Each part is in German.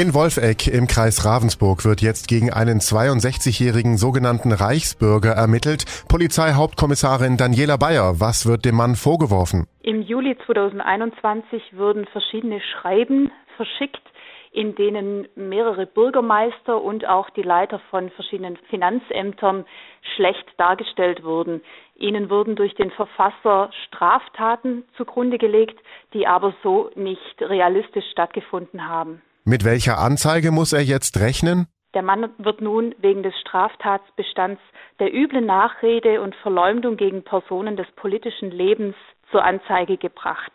In Wolfegg im Kreis Ravensburg wird jetzt gegen einen 62-jährigen sogenannten Reichsbürger ermittelt. Polizeihauptkommissarin Daniela Bayer, was wird dem Mann vorgeworfen? Im Juli 2021 wurden verschiedene Schreiben verschickt, in denen mehrere Bürgermeister und auch die Leiter von verschiedenen Finanzämtern schlecht dargestellt wurden. Ihnen wurden durch den Verfasser Straftaten zugrunde gelegt, die aber so nicht realistisch stattgefunden haben. Mit welcher Anzeige muss er jetzt rechnen? Der Mann wird nun wegen des Straftatsbestands der üblen Nachrede und Verleumdung gegen Personen des politischen Lebens zur Anzeige gebracht.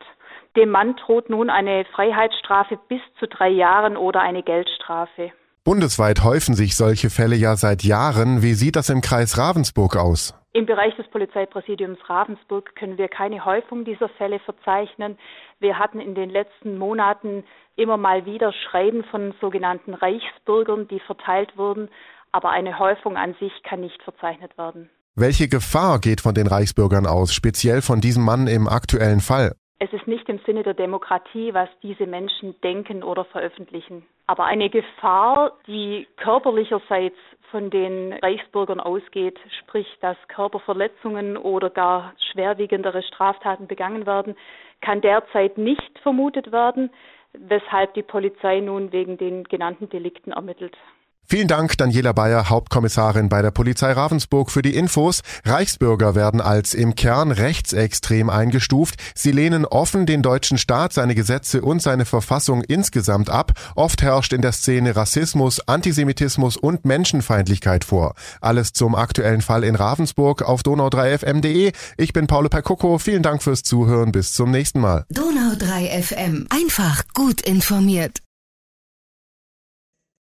Dem Mann droht nun eine Freiheitsstrafe bis zu drei Jahren oder eine Geldstrafe. Bundesweit häufen sich solche Fälle ja seit Jahren. Wie sieht das im Kreis Ravensburg aus? Im Bereich des Polizeipräsidiums Ravensburg können wir keine Häufung dieser Fälle verzeichnen. Wir hatten in den letzten Monaten immer mal wieder Schreiben von sogenannten Reichsbürgern, die verteilt wurden, aber eine Häufung an sich kann nicht verzeichnet werden. Welche Gefahr geht von den Reichsbürgern aus, speziell von diesem Mann im aktuellen Fall? Es ist nicht im Sinne der Demokratie, was diese Menschen denken oder veröffentlichen. Aber eine Gefahr, die körperlicherseits von den Reichsbürgern ausgeht, sprich, dass Körperverletzungen oder gar schwerwiegendere Straftaten begangen werden, kann derzeit nicht vermutet werden, weshalb die Polizei nun wegen den genannten Delikten ermittelt. Vielen Dank, Daniela Bayer, Hauptkommissarin bei der Polizei Ravensburg für die Infos. Reichsbürger werden als im Kern rechtsextrem eingestuft. Sie lehnen offen den deutschen Staat, seine Gesetze und seine Verfassung insgesamt ab. Oft herrscht in der Szene Rassismus, Antisemitismus und Menschenfeindlichkeit vor. Alles zum aktuellen Fall in Ravensburg auf donau3fm.de. Ich bin Paolo Percocco. Vielen Dank fürs Zuhören. Bis zum nächsten Mal. Donau3fm. Einfach gut informiert.